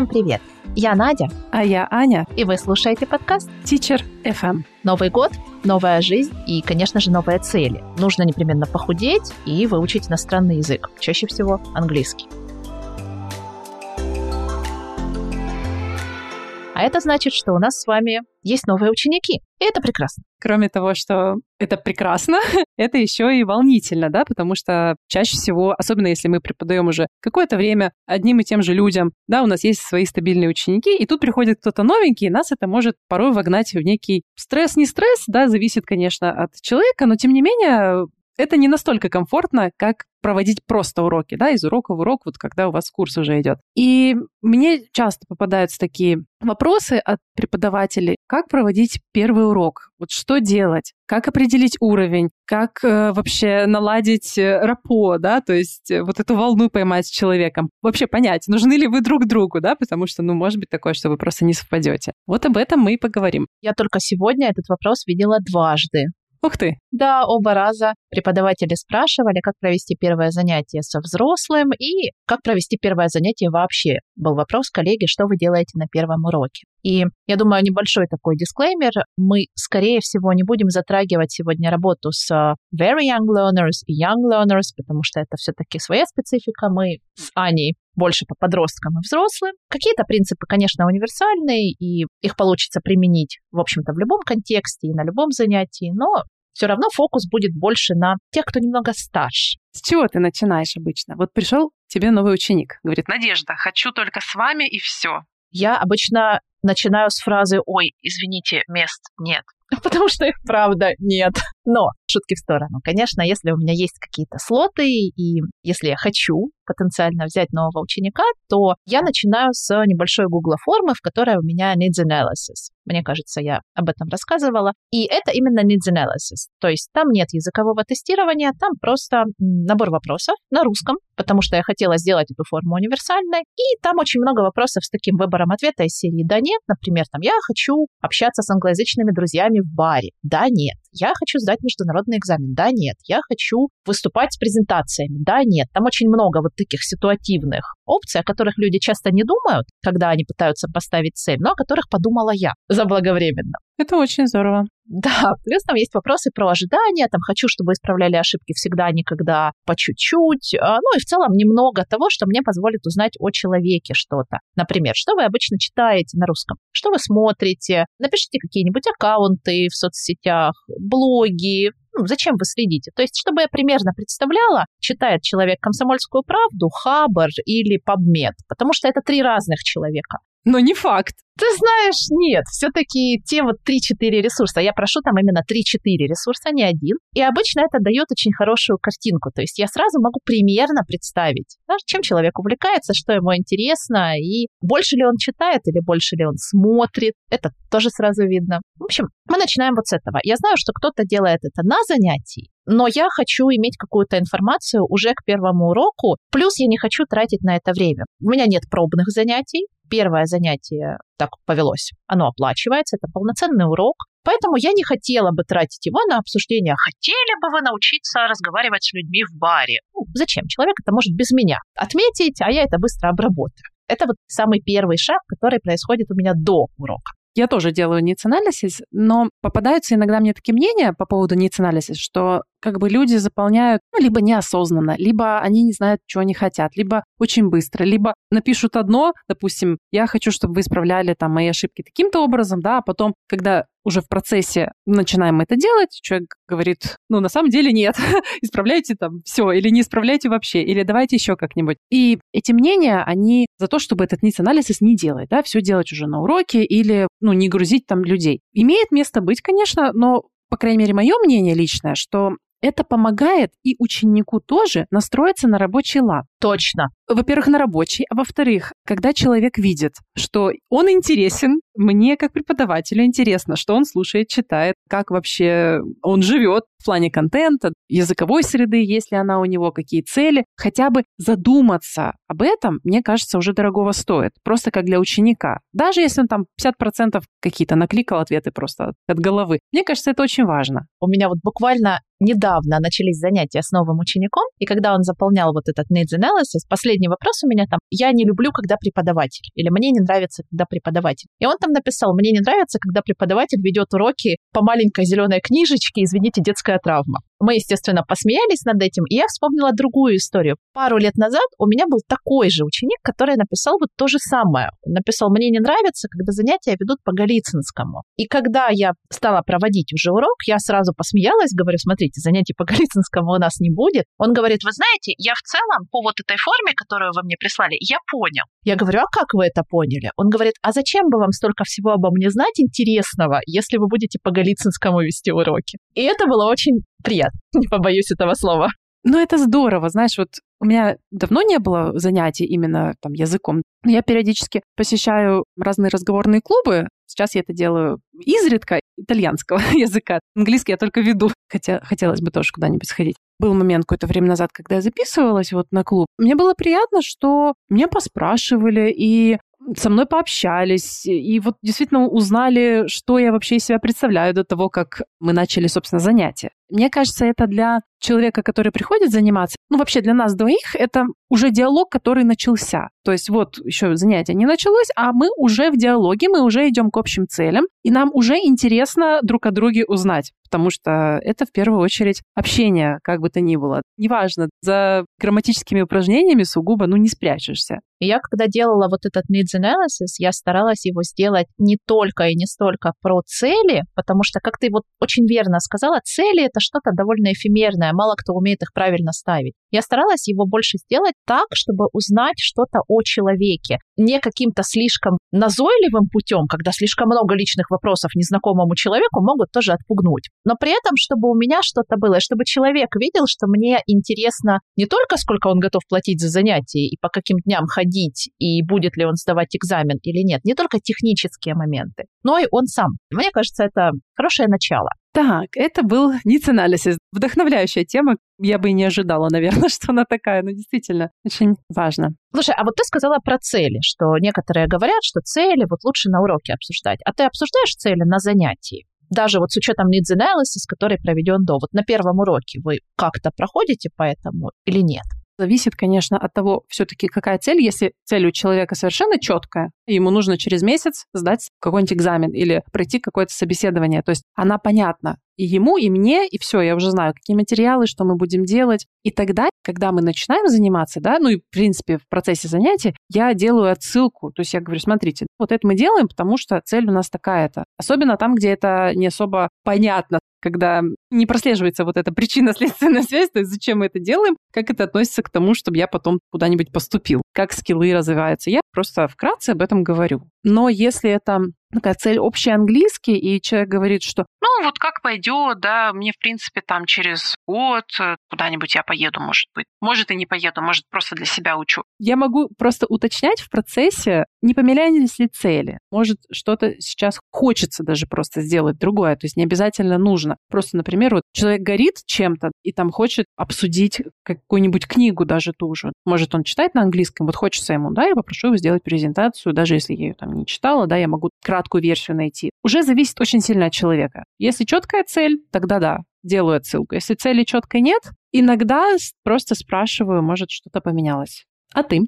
Всем привет! Я Надя. А я Аня. И вы слушаете подкаст Teacher FM. Новый год, новая жизнь и, конечно же, новые цели. Нужно непременно похудеть и выучить иностранный язык, чаще всего английский. А это значит, что у нас с вами есть новые ученики. И это прекрасно. Кроме того, что это прекрасно, это еще и волнительно, да, потому что чаще всего, особенно если мы преподаем уже какое-то время одним и тем же людям, да, у нас есть свои стабильные ученики, и тут приходит кто-то новенький, и нас это может порой вогнать в некий стресс, не стресс, да, зависит, конечно, от человека, но тем не менее это не настолько комфортно, как проводить просто уроки, да, из урока в урок, вот когда у вас курс уже идет. И мне часто попадаются такие вопросы от преподавателей, как проводить первый урок, вот что делать, как определить уровень, как э, вообще наладить э, рапо, да, то есть э, вот эту волну поймать с человеком, вообще понять, нужны ли вы друг другу, да, потому что, ну, может быть такое, что вы просто не совпадете. Вот об этом мы и поговорим. Я только сегодня этот вопрос видела дважды. Ух ты! Да, оба раза преподаватели спрашивали, как провести первое занятие со взрослым и как провести первое занятие вообще. Был вопрос коллеги, что вы делаете на первом уроке. И я думаю, небольшой такой дисклеймер. Мы, скорее всего, не будем затрагивать сегодня работу с э, very young learners и young learners, потому что это все-таки своя специфика. Мы с Аней больше по подросткам и взрослым. Какие-то принципы, конечно, универсальные, и их получится применить, в общем-то, в любом контексте и на любом занятии, но все равно фокус будет больше на тех, кто немного старше. С чего ты начинаешь обычно? Вот пришел тебе новый ученик, говорит, Надежда, хочу только с вами и все. Я обычно начинаю с фразы «Ой, извините, мест нет». Потому что их правда нет. Но, шутки в сторону. Конечно, если у меня есть какие-то слоты, и если я хочу потенциально взять нового ученика, то я начинаю с небольшой Google формы, в которой у меня needs analysis. Мне кажется, я об этом рассказывала. И это именно needs analysis. То есть там нет языкового тестирования, там просто набор вопросов на русском, потому что я хотела сделать эту форму универсальной. И там очень много вопросов с таким выбором ответа из серии «да, нет». Например, там «я хочу общаться с англоязычными друзьями в баре». Да, нет. Я хочу сдать международный экзамен. Да, нет. Я хочу выступать с презентациями. Да, нет. Там очень много вот таких ситуативных опций, о которых люди часто не думают, когда они пытаются поставить цель, но о которых подумала я заблаговременно. Это очень здорово. Да, плюс там есть вопросы про ожидания, там хочу, чтобы исправляли ошибки всегда, никогда, по чуть-чуть. А, ну и в целом немного того, что мне позволит узнать о человеке что-то. Например, что вы обычно читаете на русском, что вы смотрите, напишите какие-нибудь аккаунты в соцсетях, блоги, ну, зачем вы следите? То есть, чтобы я примерно представляла, читает человек «Комсомольскую правду», «Хабар» или «Пабмед», потому что это три разных человека. Но не факт. Ты знаешь, нет, все-таки те вот 3-4 ресурса, я прошу там именно 3-4 ресурса, а не один. И обычно это дает очень хорошую картинку. То есть я сразу могу примерно представить, да, чем человек увлекается, что ему интересно, и больше ли он читает или больше ли он смотрит. Это тоже сразу видно. В общем, мы начинаем вот с этого. Я знаю, что кто-то делает это на занятии, но я хочу иметь какую-то информацию уже к первому уроку, плюс я не хочу тратить на это время. У меня нет пробных занятий, первое занятие так повелось. Оно оплачивается, это полноценный урок. Поэтому я не хотела бы тратить его на обсуждение. Хотели бы вы научиться разговаривать с людьми в баре? Ну, зачем? Человек это может без меня отметить, а я это быстро обработаю. Это вот самый первый шаг, который происходит у меня до урока. Я тоже делаю analysis, но попадаются иногда мне такие мнения по поводу analysis, что как бы люди заполняют ну, либо неосознанно, либо они не знают, чего они хотят, либо очень быстро, либо напишут одно, допустим, я хочу, чтобы вы исправляли там мои ошибки таким-то образом, да, а потом, когда уже в процессе начинаем это делать, человек говорит, ну, на самом деле нет, исправляйте там все, или не исправляйте вообще, или давайте еще как-нибудь. И эти мнения, они за то, чтобы этот ниц-анализ не делать, да, все делать уже на уроке или, ну, не грузить там людей. Имеет место быть, конечно, но по крайней мере, мое мнение личное, что это помогает и ученику тоже настроиться на рабочий лад. Точно. Во-первых, на рабочий, а во-вторых, когда человек видит, что он интересен, мне как преподавателю интересно, что он слушает, читает, как вообще он живет в плане контента, языковой среды, есть ли она у него, какие цели. Хотя бы задуматься об этом, мне кажется, уже дорогого стоит. Просто как для ученика. Даже если он там 50% какие-то накликал ответы просто от головы. Мне кажется, это очень важно. У меня вот буквально недавно начались занятия с новым учеником, и когда он заполнял вот этот needs analysis, последний вопрос у меня там, я не люблю, когда преподаватель, или мне не нравится, когда преподаватель. И он там написал, мне не нравится, когда преподаватель ведет уроки по маленькой зеленой книжечке, извините, детская травма. Мы, естественно, посмеялись над этим, и я вспомнила другую историю. Пару лет назад у меня был такой же ученик, который написал вот то же самое. Он написал, мне не нравится, когда занятия ведут по Голицынскому. И когда я стала проводить уже урок, я сразу посмеялась, говорю, смотрите, занятий по Голицынскому у нас не будет. Он говорит, вы знаете, я в целом по вот этой форме, которую вы мне прислали, я понял. Я говорю, а как вы это поняли? Он говорит, а зачем бы вам столько всего обо мне знать интересного, если вы будете по Голицынскому вести уроки? И это было очень приятно, не побоюсь этого слова. Ну, это здорово, знаешь, вот у меня давно не было занятий именно там языком. Но я периодически посещаю разные разговорные клубы. Сейчас я это делаю изредка итальянского языка. Английский я только веду, хотя хотелось бы тоже куда-нибудь сходить. Был момент какое-то время назад, когда я записывалась вот на клуб. Мне было приятно, что меня поспрашивали, и со мной пообщались, и вот действительно узнали, что я вообще из себя представляю до того, как мы начали, собственно, занятия. Мне кажется, это для человека, который приходит заниматься, ну вообще для нас двоих, это уже диалог, который начался. То есть вот еще занятие не началось, а мы уже в диалоге, мы уже идем к общим целям, и нам уже интересно друг о друге узнать, потому что это в первую очередь общение, как бы то ни было. Неважно, за грамматическими упражнениями сугубо, ну, не спрячешься. Я когда делала вот этот needs analysis, я старалась его сделать не только и не столько про цели, потому что, как ты вот очень верно сказала, цели — это что-то довольно эфемерное, мало кто умеет их правильно ставить. Я старалась его больше сделать так, чтобы узнать что-то о человеке, не каким-то слишком назойливым путем, когда слишком много личных вопросов незнакомому человеку могут тоже отпугнуть. Но при этом, чтобы у меня что-то было, чтобы человек видел, что мне интересно не только сколько он готов платить за занятия и по каким дням ходить, и будет ли он сдавать экзамен или нет, не только технические моменты, но и он сам. Мне кажется, это хорошее начало. Так, это был Analysis. Вдохновляющая тема. Я бы и не ожидала, наверное, что она такая, но действительно очень важно. Слушай, а вот ты сказала про цели, что некоторые говорят, что цели вот лучше на уроке обсуждать. А ты обсуждаешь цели на занятии? Даже вот с учетом needs analysis, который проведен до. Вот на первом уроке вы как-то проходите по этому или нет? Зависит, конечно, от того, все-таки какая цель. Если цель у человека совершенно четкая, ему нужно через месяц сдать какой-нибудь экзамен или пройти какое-то собеседование. То есть она понятна и ему, и мне, и все, я уже знаю, какие материалы, что мы будем делать. И тогда, когда мы начинаем заниматься, да, ну и, в принципе, в процессе занятия, я делаю отсылку. То есть я говорю, смотрите, вот это мы делаем, потому что цель у нас такая-то. Особенно там, где это не особо понятно когда не прослеживается вот эта причинно-следственная связь, то есть зачем мы это делаем, как это относится к тому, чтобы я потом куда-нибудь поступил, как скиллы развиваются. Я просто вкратце об этом говорю. Но если это такая цель общий английский, и человек говорит, что ну вот как пойдет, да, мне в принципе там через год э, куда-нибудь я поеду, может быть. Может и не поеду, может просто для себя учу. Я могу просто уточнять в процессе, не поменялись ли цели. Может что-то сейчас хочется даже просто сделать другое, то есть не обязательно нужно. Просто, например, вот человек горит чем-то и там хочет обсудить какую-нибудь книгу даже ту же. Может он читать на английском, вот хочется ему, да, я попрошу его сделать презентацию, даже если я ее там не читала, да, я могу краткую версию найти. Уже зависит очень сильно от человека. Если четкая цель, тогда да, делаю отсылку. Если цели четкой нет, иногда просто спрашиваю, может, что-то поменялось. А ты?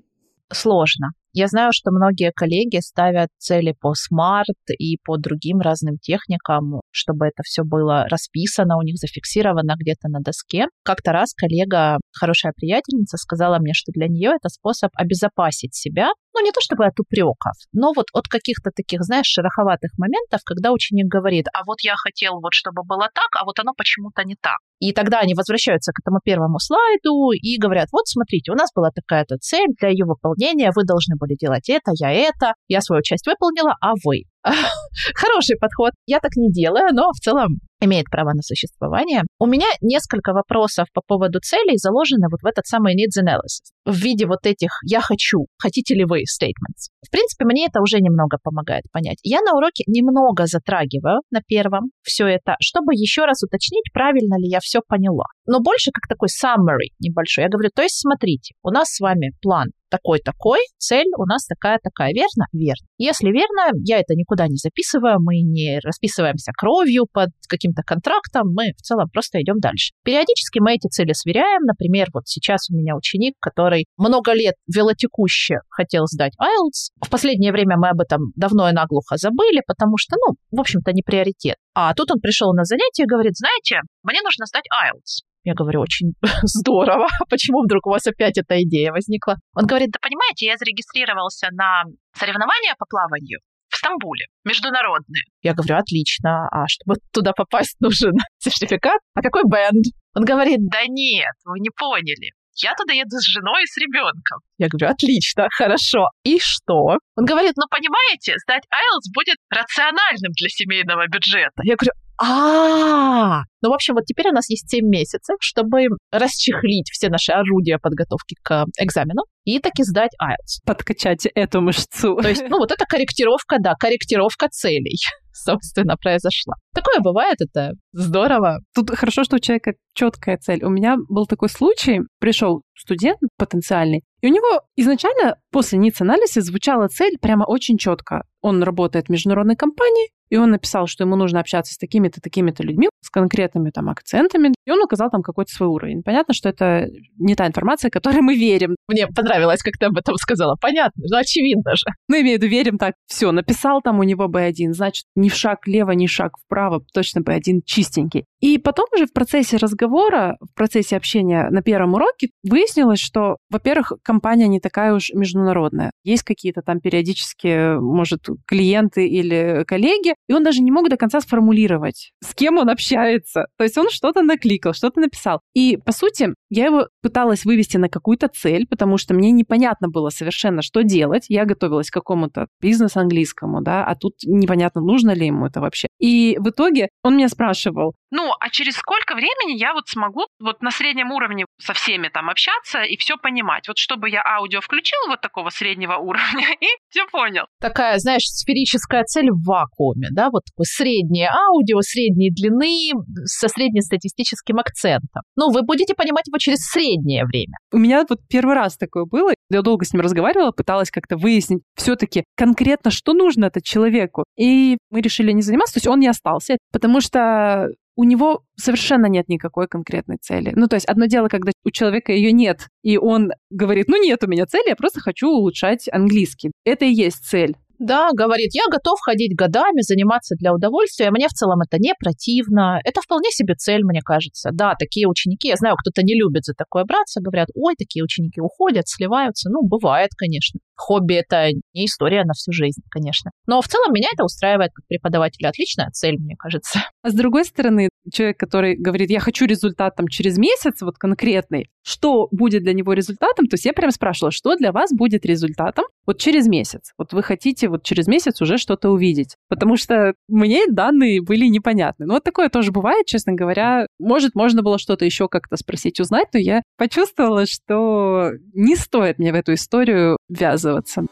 Сложно. Я знаю, что многие коллеги ставят цели по смарт и по другим разным техникам, чтобы это все было расписано, у них зафиксировано где-то на доске. Как-то раз коллега, хорошая приятельница, сказала мне, что для нее это способ обезопасить себя, ну не то чтобы от упреков, но вот от каких-то таких, знаешь, шероховатых моментов, когда ученик говорит, а вот я хотел вот, чтобы было так, а вот оно почему-то не так. И тогда они возвращаются к этому первому слайду и говорят, вот смотрите, у нас была такая-то цель, для ее выполнения вы должны были делать это, я это, я свою часть выполнила, а вы. Хороший подход. Я так не делаю, но в целом имеет право на существование. У меня несколько вопросов по поводу целей заложены вот в этот самый needs analysis в виде вот этих «я хочу», «хотите ли вы» statements. В принципе, мне это уже немного помогает понять. Я на уроке немного затрагиваю на первом все это, чтобы еще раз уточнить, правильно ли я все поняла. Но больше как такой summary небольшой. Я говорю, то есть смотрите, у нас с вами план такой-такой, цель у нас такая-такая. Верно? Верно. Если верно, я это никуда не записываю, мы не расписываемся кровью под каким каким-то контрактом, мы в целом просто идем дальше. Периодически мы эти цели сверяем. Например, вот сейчас у меня ученик, который много лет велотекуще хотел сдать IELTS. В последнее время мы об этом давно и наглухо забыли, потому что, ну, в общем-то, не приоритет. А тут он пришел на занятие и говорит, знаете, мне нужно сдать IELTS. Я говорю, очень здорово. Почему вдруг у вас опять эта идея возникла? Он говорит, да понимаете, я зарегистрировался на соревнования по плаванию Стамбуле, международные. Я говорю, отлично, а чтобы туда попасть, нужен сертификат? А какой бенд? Он говорит, да нет, вы не поняли. Я туда еду с женой и с ребенком. Я говорю, отлично, хорошо. И что? Он говорит, ну понимаете, сдать IELTS будет рациональным для семейного бюджета. Я говорю, а, ну, в общем, вот теперь у нас есть 7 месяцев, чтобы расчехлить все наши орудия подготовки к экзамену и таки сдать IELTS. Подкачать эту мышцу. То есть, ну, вот это корректировка, да, корректировка целей, собственно, произошла. Такое бывает, это здорово. Тут хорошо, что у человека четкая цель. У меня был такой случай, пришел студент потенциальный, и у него изначально после ниц анализа звучала цель прямо очень четко. Он работает в международной компании, и он написал, что ему нужно общаться с такими-то, такими-то людьми, с конкретными там акцентами, и он указал там какой-то свой уровень. Понятно, что это не та информация, которой мы верим. Мне понравилось, как ты об этом сказала. Понятно, ну очевидно же. Ну, имею в виду, верим так. Все, написал там у него B1, значит, ни в шаг лево, ни шаг вправо, точно B1 чистенький. И потом уже в процессе разговора, в процессе общения на первом уроке выяснилось, что, во-первых, компания не такая уж международная. Есть какие-то там периодически, может, клиенты или коллеги, и он даже не мог до конца сформулировать, с кем он общается. То есть он что-то накликал, что-то написал. И, по сути, я его пыталась вывести на какую-то цель, потому что мне непонятно было совершенно, что делать. Я готовилась к какому-то бизнес-английскому, да, а тут непонятно, нужно ли ему это вообще. И в итоге он меня спрашивал, ну, а через сколько времени я вот смогу вот на среднем уровне со всеми там общаться и все понимать? Вот чтобы я аудио включил вот такого среднего уровня и все понял. Такая, знаешь, сферическая цель в вакууме, да, вот такое среднее аудио, средней длины, со среднестатистическим акцентом. Ну, вы будете понимать его через среднее время. У меня вот первый раз такое было. Я долго с ним разговаривала, пыталась как-то выяснить все-таки конкретно, что нужно это человеку. И мы решили не заниматься, то есть он не остался, потому что у него совершенно нет никакой конкретной цели. Ну, то есть одно дело, когда у человека ее нет, и он говорит, ну, нет у меня цели, я просто хочу улучшать английский. Это и есть цель. Да, говорит, я готов ходить годами, заниматься для удовольствия. Мне в целом это не противно. Это вполне себе цель, мне кажется. Да, такие ученики, я знаю, кто-то не любит за такое браться, говорят, ой, такие ученики уходят, сливаются. Ну, бывает, конечно. Хобби – это не история на всю жизнь, конечно. Но в целом меня это устраивает как преподавателя. Отличная цель, мне кажется. А с другой стороны, человек, который говорит, я хочу результат там через месяц, вот конкретный, что будет для него результатом? То есть я прям спрашивала, что для вас будет результатом вот через месяц? Вот вы хотите вот через месяц уже что-то увидеть. Потому что мне данные были непонятны. Ну вот такое тоже бывает, честно говоря. Может, можно было что-то еще как-то спросить, узнать, но я почувствовала, что не стоит мне в эту историю ввязываться.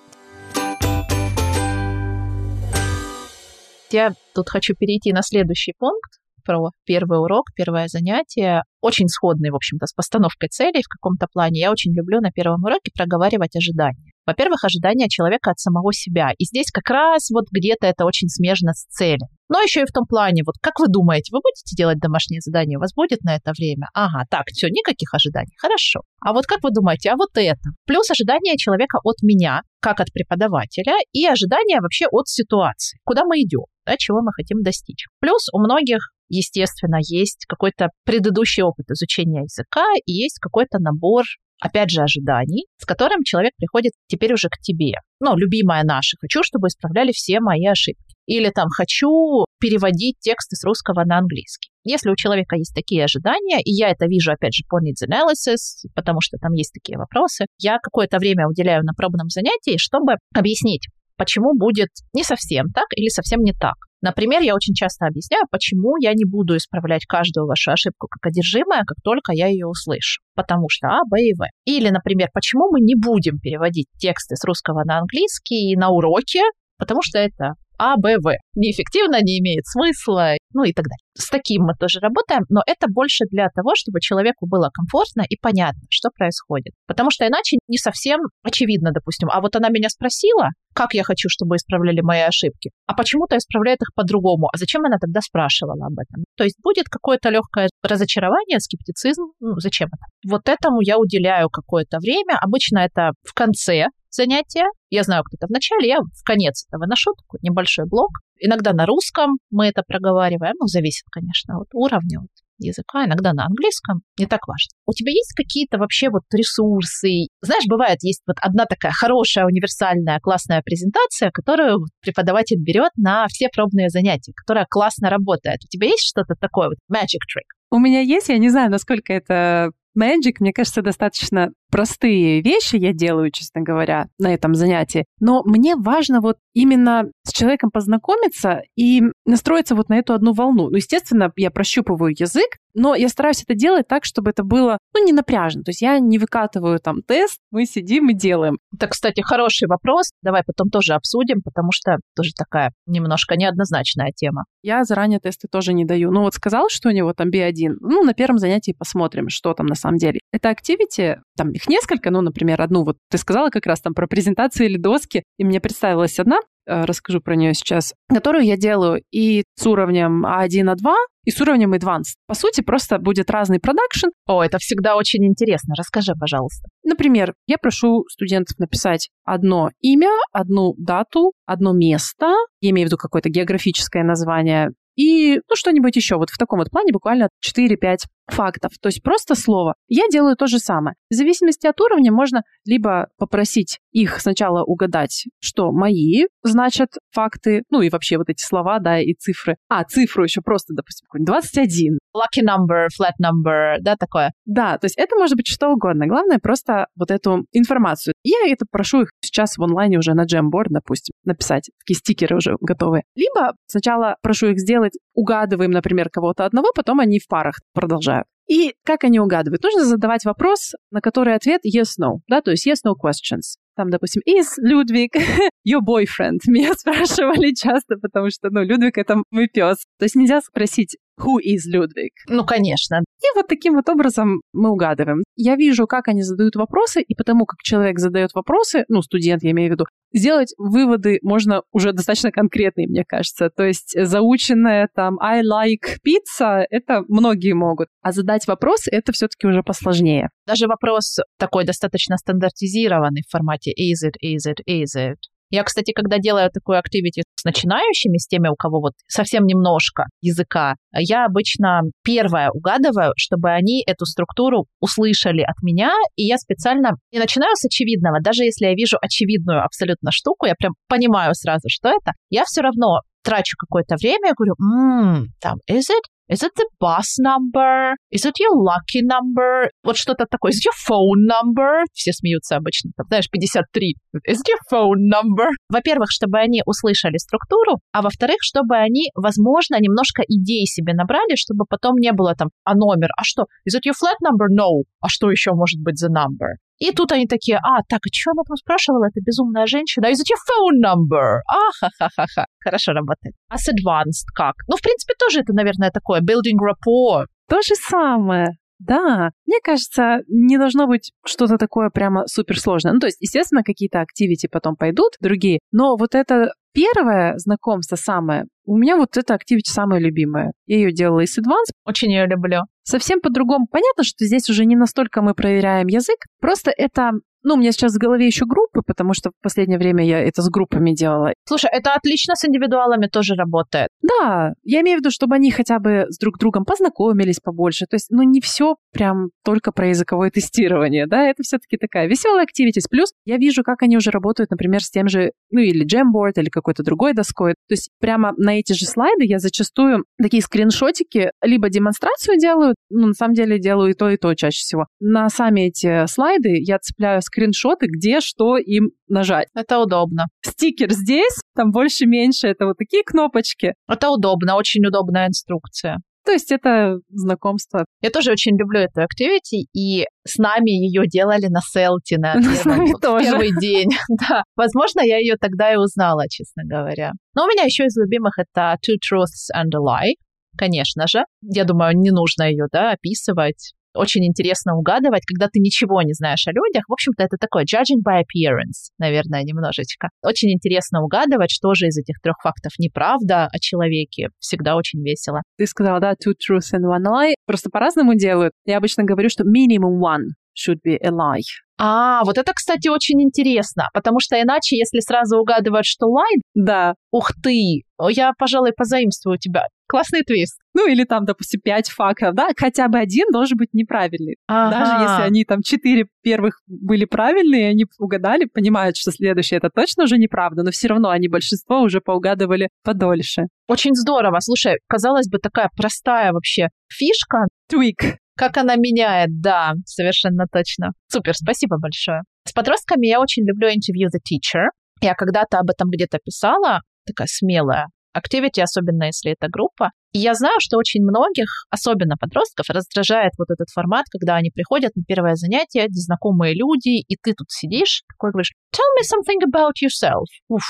Я тут хочу перейти на следующий пункт про первый урок, первое занятие. Очень сходный, в общем-то, с постановкой целей в каком-то плане. Я очень люблю на первом уроке проговаривать ожидания. Во-первых, ожидания человека от самого себя. И здесь как раз вот где-то это очень смежно с целью. Но еще и в том плане, вот как вы думаете, вы будете делать домашние задания, у вас будет на это время? Ага, так, все, никаких ожиданий, хорошо. А вот как вы думаете, а вот это? Плюс ожидания человека от меня, как от преподавателя, и ожидания вообще от ситуации. Куда мы идем? Да, чего мы хотим достичь. Плюс у многих естественно, есть какой-то предыдущий опыт изучения языка и есть какой-то набор опять же, ожиданий, с которым человек приходит теперь уже к тебе. Ну, любимая наша. Хочу, чтобы исправляли все мои ошибки. Или там хочу переводить тексты с русского на английский. Если у человека есть такие ожидания, и я это вижу, опять же, по needs analysis, потому что там есть такие вопросы, я какое-то время уделяю на пробном занятии, чтобы объяснить, почему будет не совсем так или совсем не так. Например, я очень часто объясняю, почему я не буду исправлять каждую вашу ошибку как одержимая, как только я ее услышу. Потому что А, Б и В. Или, например, почему мы не будем переводить тексты с русского на английский на уроке, потому что это А, Б, В. Неэффективно, не имеет смысла, ну и так далее. С таким мы тоже работаем, но это больше для того, чтобы человеку было комфортно и понятно, что происходит. Потому что иначе не совсем очевидно, допустим. А вот она меня спросила, как я хочу, чтобы исправляли мои ошибки, а почему-то исправляет их по-другому. А зачем она тогда спрашивала об этом? То есть будет какое-то легкое разочарование, скептицизм. Ну, зачем это? Вот этому я уделяю какое-то время. Обычно это в конце занятия. Я знаю, кто-то в начале, я в конец этого выношу такой небольшой блок. Иногда на русском мы это проговариваем, ну, зависит, конечно, от уровня, от языка, иногда на английском, не так важно. У тебя есть какие-то вообще вот ресурсы? Знаешь, бывает, есть вот одна такая хорошая, универсальная, классная презентация, которую преподаватель берет на все пробные занятия, которая классно работает. У тебя есть что-то такое, вот magic trick? У меня есть, я не знаю, насколько это Magic, мне кажется, достаточно простые вещи я делаю, честно говоря, на этом занятии. Но мне важно вот именно с человеком познакомиться и настроиться вот на эту одну волну. Ну, естественно, я прощупываю язык, но я стараюсь это делать так, чтобы это было, ну, не напряжно. То есть я не выкатываю там тест, мы сидим и делаем. Это, кстати, хороший вопрос. Давай потом тоже обсудим, потому что тоже такая немножко неоднозначная тема. Я заранее тесты тоже не даю. Ну, вот сказал, что у него там B1, ну, на первом занятии посмотрим, что там на самом деле. Это activity, там их несколько, ну, например, одну вот ты сказала как раз там про презентации или доски, и мне представилась одна, Э, расскажу про нее сейчас, которую я делаю и с уровнем А1, А2, и с уровнем Advanced. По сути, просто будет разный продакшн. О, это всегда очень интересно. Расскажи, пожалуйста. Например, я прошу студентов написать одно имя, одну дату, одно место, я имею в виду какое-то географическое название, и ну, что-нибудь еще. Вот в таком вот плане буквально 4-5 фактов. То есть просто слово. Я делаю то же самое. В зависимости от уровня можно либо попросить их сначала угадать, что мои значат факты, ну и вообще вот эти слова, да, и цифры. А, цифру еще просто, допустим, 21. Lucky number, flat number, да, такое? Да, то есть это может быть что угодно. Главное просто вот эту информацию. Я это прошу их сейчас в онлайне уже на Jamboard, допустим, написать. Такие стикеры уже готовые. Либо сначала прошу их сделать, угадываем, например, кого-то одного, потом они в парах продолжают. И как они угадывают? Нужно задавать вопрос, на который ответ yes-no, да, то есть yes-no questions. Там, допустим, is Людвиг your boyfriend? Меня спрашивали часто, потому что, ну, Людвиг — это мой пес. То есть нельзя спросить who is Людвиг? Ну, конечно. И вот таким вот образом мы угадываем. Я вижу, как они задают вопросы, и потому как человек задает вопросы, ну, студент, я имею в виду, сделать выводы можно уже достаточно конкретные, мне кажется. То есть заученное там I like pizza, это многие могут. А задать вопросы, это все-таки уже посложнее. Даже вопрос такой достаточно стандартизированный в формате is it, is it, is it. Я, кстати, когда делаю такую активити с начинающими, с теми, у кого вот совсем немножко языка, я обычно первое угадываю, чтобы они эту структуру услышали от меня, и я специально не начинаю с очевидного, даже если я вижу очевидную абсолютно штуку, я прям понимаю сразу, что это, я все равно трачу какое-то время, говорю, м-м, там, is it Is it the bus number? Is it your lucky number? Вот что-то такое. Is it your phone number? Все смеются обычно. Там, знаешь, 53. Is it your phone number? Во-первых, чтобы они услышали структуру, а во-вторых, чтобы они, возможно, немножко идей себе набрали, чтобы потом не было там, а номер, а что? Is it your flat number? No. А что еще может быть the number? И тут они такие, а, так, а что она там спрашивала, эта безумная женщина? Is it your phone number? А, ха-ха-ха-ха. Хорошо работает. А с advanced как? Ну, в принципе, тоже это, наверное, такое building rapport. То же самое. Да, мне кажется, не должно быть что-то такое прямо суперсложное. Ну, то есть, естественно, какие-то активити потом пойдут, другие, но вот это первое знакомство самое, у меня вот это активити самое любимое. Я ее делала из Advance. Очень ее люблю. Совсем по-другому. Понятно, что здесь уже не настолько мы проверяем язык, просто это ну, у меня сейчас в голове еще группы, потому что в последнее время я это с группами делала. Слушай, это отлично с индивидуалами тоже работает. Да, я имею в виду, чтобы они хотя бы с друг другом познакомились побольше. То есть, ну, не все прям только про языковое тестирование, да, это все-таки такая веселая activities. Плюс я вижу, как они уже работают, например, с тем же, ну, или Jamboard, или какой-то другой доской. То есть прямо на эти же слайды я зачастую такие скриншотики либо демонстрацию делаю, ну, на самом деле делаю и то, и то чаще всего. На сами эти слайды я цепляю скриншоты, где что им нажать. Это удобно. Стикер здесь, там больше-меньше, это вот такие кнопочки. Это удобно, очень удобная инструкция. То есть это знакомство. Я тоже очень люблю эту activity, и с нами ее делали на селте на первый день. Да, возможно, я ее тогда и узнала, честно говоря. Но у меня еще из любимых это Two Truths and a Lie, конечно же. Я думаю, не нужно ее, да, описывать очень интересно угадывать, когда ты ничего не знаешь о людях. В общем-то, это такое judging by appearance, наверное, немножечко. Очень интересно угадывать, что же из этих трех фактов неправда о человеке. Всегда очень весело. Ты сказала, да, two truths and one lie. Просто по-разному делают. Я обычно говорю, что minimum one should be a lie. А, вот это, кстати, очень интересно, потому что иначе, если сразу угадывать, что лай, да, ух ты, я, пожалуй, позаимствую тебя. Классный твист. Ну, или там, допустим, пять фактов, да, хотя бы один должен быть неправильный. Ага. Даже если они там четыре первых были правильные, они угадали, понимают, что следующее это точно уже неправда, но все равно они большинство уже поугадывали подольше. Очень здорово. Слушай, казалось бы, такая простая вообще фишка. Твик. Как она меняет, да, совершенно точно. Супер, спасибо большое. С подростками я очень люблю интервью The Teacher. Я когда-то об этом где-то писала, такая смелая activity, особенно если это группа. И я знаю, что очень многих, особенно подростков, раздражает вот этот формат, когда они приходят на первое занятие, незнакомые люди, и ты тут сидишь, такой говоришь, tell me something about yourself. Уф,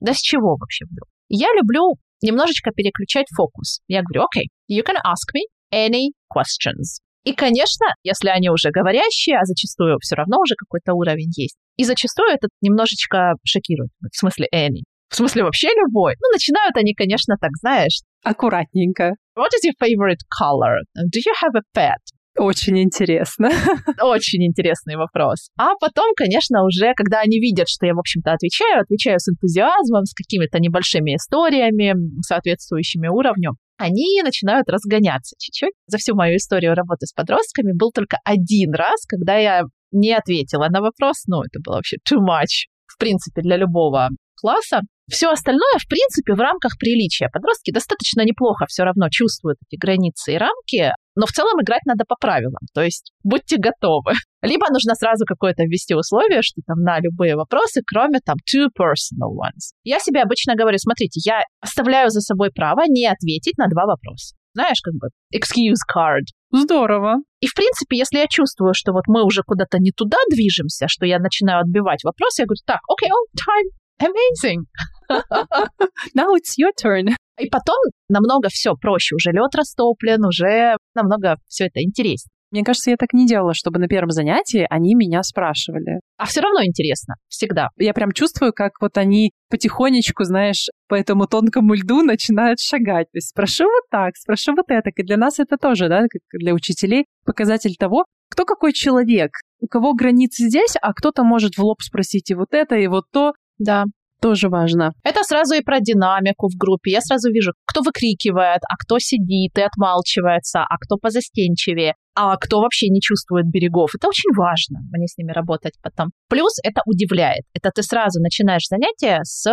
да с чего вообще вдруг? Я люблю немножечко переключать фокус. Я говорю, окей, okay, you can ask me any questions. И, конечно, если они уже говорящие, а зачастую все равно уже какой-то уровень есть, и зачастую это немножечко шокирует. В смысле, any. В смысле, вообще любой. Ну, начинают они, конечно, так, знаешь. Аккуратненько. What is your favorite color? Do you have a pet? Очень интересно. Очень интересный вопрос. А потом, конечно, уже, когда они видят, что я, в общем-то, отвечаю, отвечаю с энтузиазмом, с какими-то небольшими историями, соответствующими уровню, они начинают разгоняться чуть-чуть. За всю мою историю работы с подростками был только один раз, когда я не ответила на вопрос. Ну, это было вообще too much, в принципе, для любого класса. Все остальное, в принципе, в рамках приличия. Подростки достаточно неплохо все равно чувствуют эти границы и рамки, но в целом играть надо по правилам. То есть будьте готовы. Либо нужно сразу какое-то ввести условие, что там на любые вопросы, кроме там two personal ones. Я себе обычно говорю, смотрите, я оставляю за собой право не ответить на два вопроса. Знаешь, как бы excuse card. Здорово. И, в принципе, если я чувствую, что вот мы уже куда-то не туда движемся, что я начинаю отбивать вопросы, я говорю, так, окей, okay, oh, time, amazing. Now it's your turn. И потом намного все проще. Уже лед растоплен, уже намного все это интереснее. Мне кажется, я так не делала, чтобы на первом занятии они меня спрашивали. А все равно интересно, всегда. Я прям чувствую, как вот они потихонечку, знаешь, по этому тонкому льду начинают шагать. То есть спрошу вот так, спрошу вот это. И для нас это тоже, да, как для учителей, показатель того, кто какой человек, у кого границы здесь, а кто-то может в лоб спросить и вот это, и вот то. Да, тоже важно. Это сразу и про динамику в группе. Я сразу вижу, кто выкрикивает, а кто сидит и отмалчивается, а кто позастенчивее, а кто вообще не чувствует берегов. Это очень важно, мне с ними работать потом. Плюс это удивляет. Это ты сразу начинаешь занятие с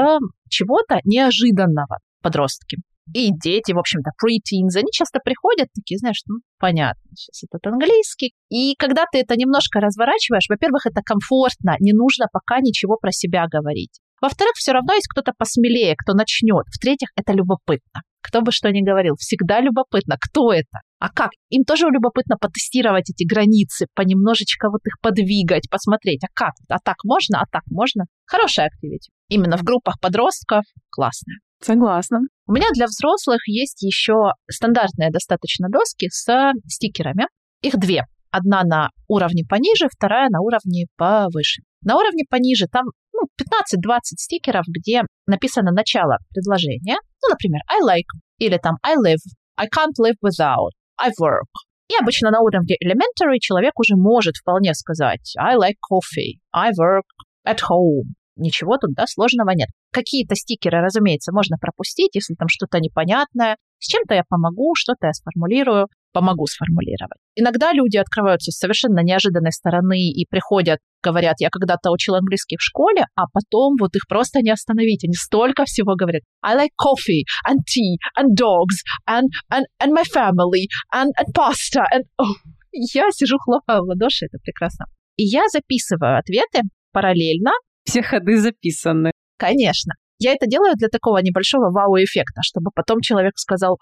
чего-то неожиданного подростки. И дети, в общем-то, preteens, они часто приходят такие, знаешь, ну, понятно, сейчас этот английский. И когда ты это немножко разворачиваешь, во-первых, это комфортно, не нужно пока ничего про себя говорить. Во-вторых, все равно есть кто-то посмелее, кто начнет. В-третьих, это любопытно. Кто бы что ни говорил, всегда любопытно, кто это. А как? Им тоже любопытно потестировать эти границы, понемножечко вот их подвигать, посмотреть, а как? А так можно, а так можно? Хорошая активити. Именно в группах подростков классная. Согласна. У меня для взрослых есть еще стандартные достаточно доски с стикерами. Их две. Одна на уровне пониже, вторая на уровне повыше. На уровне пониже там ну, 15-20 стикеров, где написано начало предложения. Ну, например, I like или там I live, I can't live without, I work. И обычно на уровне elementary человек уже может вполне сказать I like coffee, I work at home. Ничего тут, да, сложного нет. Какие-то стикеры, разумеется, можно пропустить, если там что-то непонятное. С чем-то я помогу, что-то я сформулирую помогу сформулировать. Иногда люди открываются с совершенно неожиданной стороны и приходят, говорят, я когда-то учил английский в школе, а потом вот их просто не остановить. Они столько всего говорят. I like coffee and tea and dogs and, and, and my family and, and pasta. And... Oh, я сижу, хлопаю в ладоши, это прекрасно. И я записываю ответы параллельно. Все ходы записаны. Конечно. Я это делаю для такого небольшого вау-эффекта, чтобы потом человек сказал,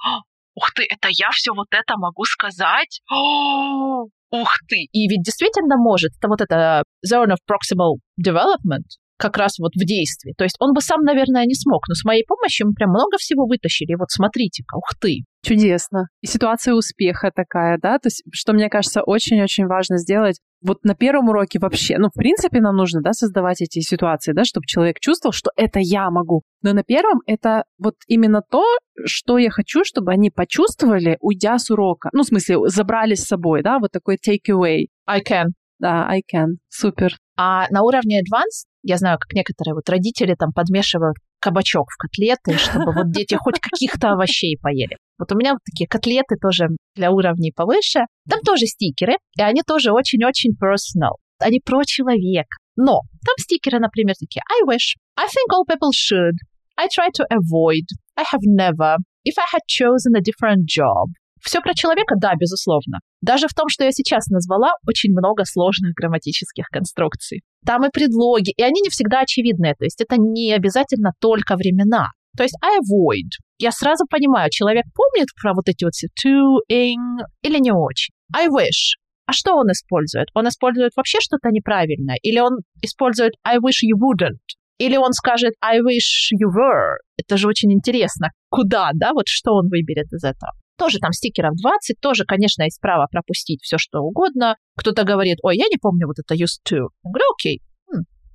ух ты, это я все вот это могу сказать? О, ух ты! И ведь действительно может. Это вот это zone of proximal development, как раз вот в действии. То есть он бы сам, наверное, не смог, но с моей помощью мы прям много всего вытащили. вот смотрите-ка, ух ты. Чудесно. И ситуация успеха такая, да? То есть, что мне кажется очень-очень важно сделать, вот на первом уроке вообще, ну, в принципе, нам нужно, да, создавать эти ситуации, да, чтобы человек чувствовал, что это я могу. Но на первом это вот именно то, что я хочу, чтобы они почувствовали, уйдя с урока. Ну, в смысле, забрали с собой, да, вот такой take away. I can. Да, I can. Супер. А на уровне advanced, я знаю, как некоторые вот родители там подмешивают кабачок в котлеты, чтобы вот дети хоть каких-то овощей поели. Вот у меня вот такие котлеты тоже для уровней повыше. Там тоже стикеры, и они тоже очень-очень personal. Они про человека. Но там стикеры, например, такие I wish, I think all people should, I try to avoid, I have never, if I had chosen a different job. Все про человека, да, безусловно. Даже в том, что я сейчас назвала, очень много сложных грамматических конструкций. Там и предлоги, и они не всегда очевидные, то есть это не обязательно только времена. То есть I avoid. Я сразу понимаю, человек помнит про вот эти вот все to, in или не очень. I wish. А что он использует? Он использует вообще что-то неправильное? Или он использует I wish you wouldn't? Или он скажет I wish you were? Это же очень интересно. Куда, да? Вот что он выберет из этого? Тоже там стикеров 20, тоже, конечно, есть право пропустить все, что угодно. Кто-то говорит, ой, я не помню вот это used to. Я говорю, окей,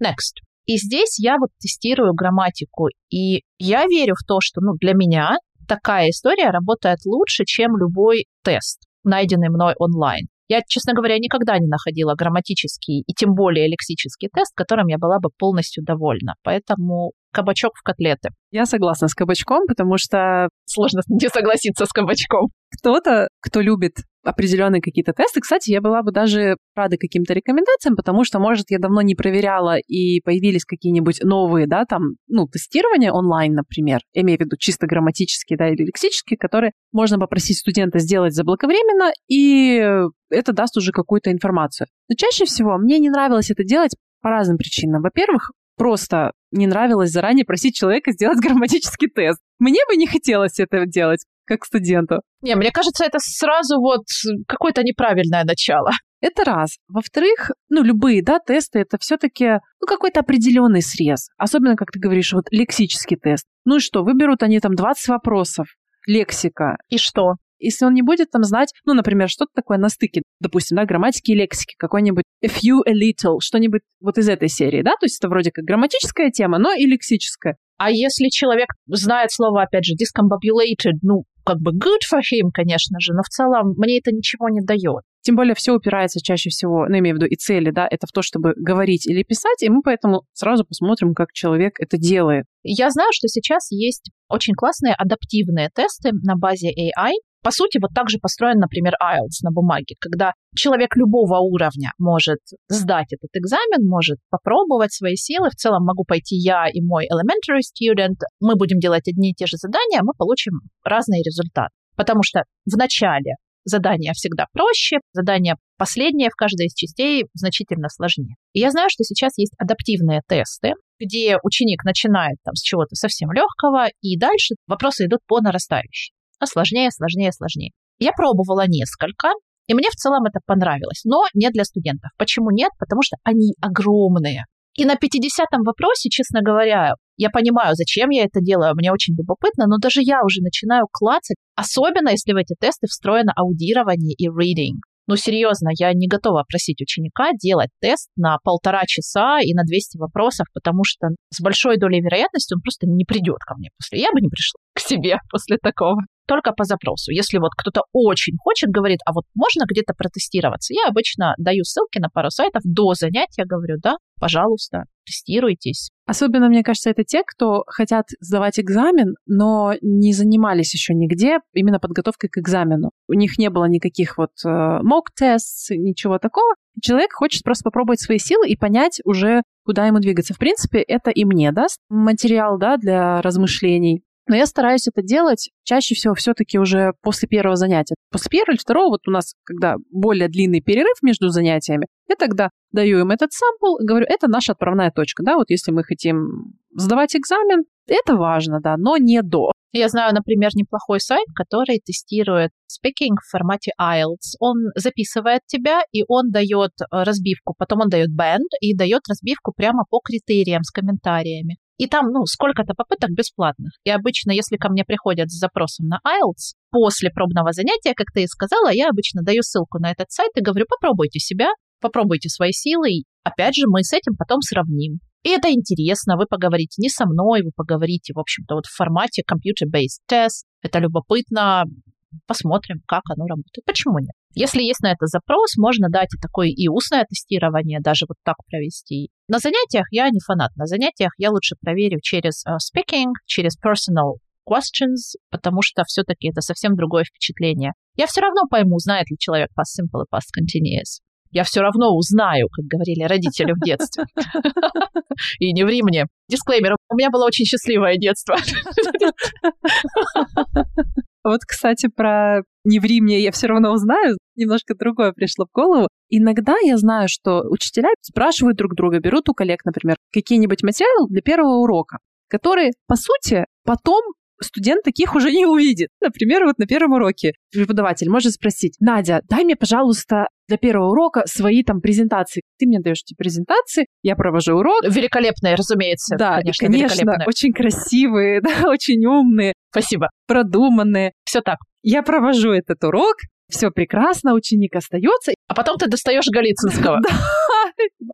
next. И здесь я вот тестирую грамматику, и я верю в то, что ну, для меня такая история работает лучше, чем любой тест, найденный мной онлайн. Я, честно говоря, никогда не находила грамматический и тем более лексический тест, которым я была бы полностью довольна. Поэтому кабачок в котлеты. Я согласна с кабачком, потому что сложно не согласиться с кабачком. Кто-то, кто любит определенные какие-то тесты. Кстати, я была бы даже рада каким-то рекомендациям, потому что, может, я давно не проверяла, и появились какие-нибудь новые, да, там, ну, тестирования онлайн, например, я имею в виду чисто грамматические, да, или лексические, которые можно попросить студента сделать заблаговременно, и это даст уже какую-то информацию. Но чаще всего мне не нравилось это делать по разным причинам. Во-первых, просто не нравилось заранее просить человека сделать грамматический тест. Мне бы не хотелось это делать как студенту. Не, мне кажется, это сразу вот какое-то неправильное начало. Это раз. Во-вторых, ну, любые, да, тесты, это все-таки, ну, какой-то определенный срез. Особенно, как ты говоришь, вот лексический тест. Ну и что, выберут они там 20 вопросов, лексика. И что? Если он не будет там знать, ну, например, что-то такое на стыке, допустим, да, грамматики и лексики, какой-нибудь a few, a little, что-нибудь вот из этой серии, да, то есть это вроде как грамматическая тема, но и лексическая. А если человек знает слово, опять же, discombobulated, ну, как бы good for him, конечно же, но в целом мне это ничего не дает. Тем более все упирается чаще всего, ну, имею в виду и цели, да, это в то, чтобы говорить или писать, и мы поэтому сразу посмотрим, как человек это делает. Я знаю, что сейчас есть очень классные адаптивные тесты на базе AI, по сути, вот так же построен, например, IELTS на бумаге, когда человек любого уровня может сдать этот экзамен, может попробовать свои силы. В целом могу пойти я и мой elementary student, мы будем делать одни и те же задания, мы получим разные результаты. Потому что в начале задания всегда проще, задание последнее в каждой из частей значительно сложнее. И я знаю, что сейчас есть адаптивные тесты, где ученик начинает там с чего-то совсем легкого, и дальше вопросы идут по нарастающей а сложнее, сложнее, сложнее. Я пробовала несколько, и мне в целом это понравилось, но не для студентов. Почему нет? Потому что они огромные. И на 50-м вопросе, честно говоря, я понимаю, зачем я это делаю, мне очень любопытно, но даже я уже начинаю клацать, особенно если в эти тесты встроено аудирование и reading. Ну, серьезно, я не готова просить ученика делать тест на полтора часа и на 200 вопросов, потому что с большой долей вероятности он просто не придет ко мне после. Я бы не пришла к себе после такого только по запросу. Если вот кто-то очень хочет, говорит, а вот можно где-то протестироваться, я обычно даю ссылки на пару сайтов до занятия, говорю, да, пожалуйста, тестируйтесь. Особенно, мне кажется, это те, кто хотят сдавать экзамен, но не занимались еще нигде именно подготовкой к экзамену. У них не было никаких вот э, mock-тест, ничего такого. Человек хочет просто попробовать свои силы и понять уже, куда ему двигаться. В принципе, это и мне даст материал да, для размышлений. Но я стараюсь это делать чаще всего все-таки уже после первого занятия. После первого или второго, вот у нас, когда более длинный перерыв между занятиями, я тогда даю им этот сампл, говорю, это наша отправная точка, да, вот если мы хотим Сдавать экзамен — это важно, да, но не до. Я знаю, например, неплохой сайт, который тестирует speaking в формате IELTS. Он записывает тебя, и он дает э, разбивку, потом он дает band и дает разбивку прямо по критериям с комментариями. И там, ну, сколько-то попыток бесплатных. И обычно, если ко мне приходят с запросом на IELTS, после пробного занятия, как ты и сказала, я обычно даю ссылку на этот сайт и говорю, попробуйте себя, попробуйте свои силы. И опять же, мы с этим потом сравним. И это интересно, вы поговорите не со мной, вы поговорите, в общем-то, вот в формате computer-based test. Это любопытно, посмотрим, как оно работает. Почему нет? Если есть на это запрос, можно дать такое и устное тестирование, даже вот так провести. На занятиях я не фанат. На занятиях я лучше проверю через uh, speaking, через personal questions, потому что все-таки это совсем другое впечатление. Я все равно пойму, знает ли человек past simple и past continuous я все равно узнаю, как говорили родители в детстве. И не ври мне. Дисклеймер, у меня было очень счастливое детство. Вот, кстати, про «не ври мне, я все равно узнаю», немножко другое пришло в голову. Иногда я знаю, что учителя спрашивают друг друга, берут у коллег, например, какие-нибудь материалы для первого урока, которые, по сути, потом студент таких уже не увидит. Например, вот на первом уроке преподаватель может спросить, Надя, дай мне, пожалуйста, для первого урока свои там презентации. Ты мне даешь эти презентации, я провожу урок. Великолепные, разумеется. Да, конечно, и, конечно очень красивые, да, очень умные. Спасибо. Продуманные. Все так. Я провожу этот урок, все прекрасно, ученик остается. А потом ты достаешь Голицынского.